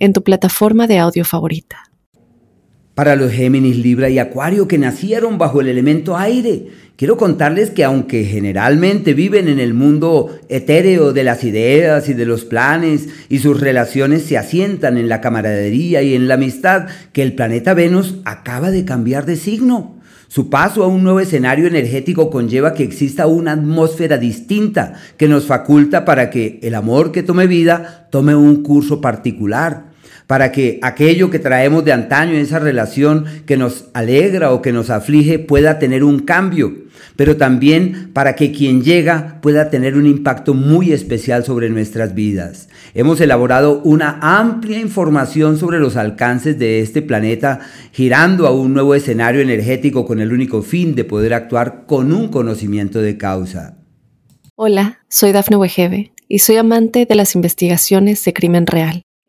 en tu plataforma de audio favorita. Para los Géminis, Libra y Acuario que nacieron bajo el elemento aire, quiero contarles que aunque generalmente viven en el mundo etéreo de las ideas y de los planes y sus relaciones se asientan en la camaradería y en la amistad, que el planeta Venus acaba de cambiar de signo. Su paso a un nuevo escenario energético conlleva que exista una atmósfera distinta que nos faculta para que el amor que tome vida tome un curso particular para que aquello que traemos de antaño en esa relación que nos alegra o que nos aflige pueda tener un cambio, pero también para que quien llega pueda tener un impacto muy especial sobre nuestras vidas. Hemos elaborado una amplia información sobre los alcances de este planeta, girando a un nuevo escenario energético con el único fin de poder actuar con un conocimiento de causa. Hola, soy Dafne Wegebe y soy amante de las investigaciones de crimen real.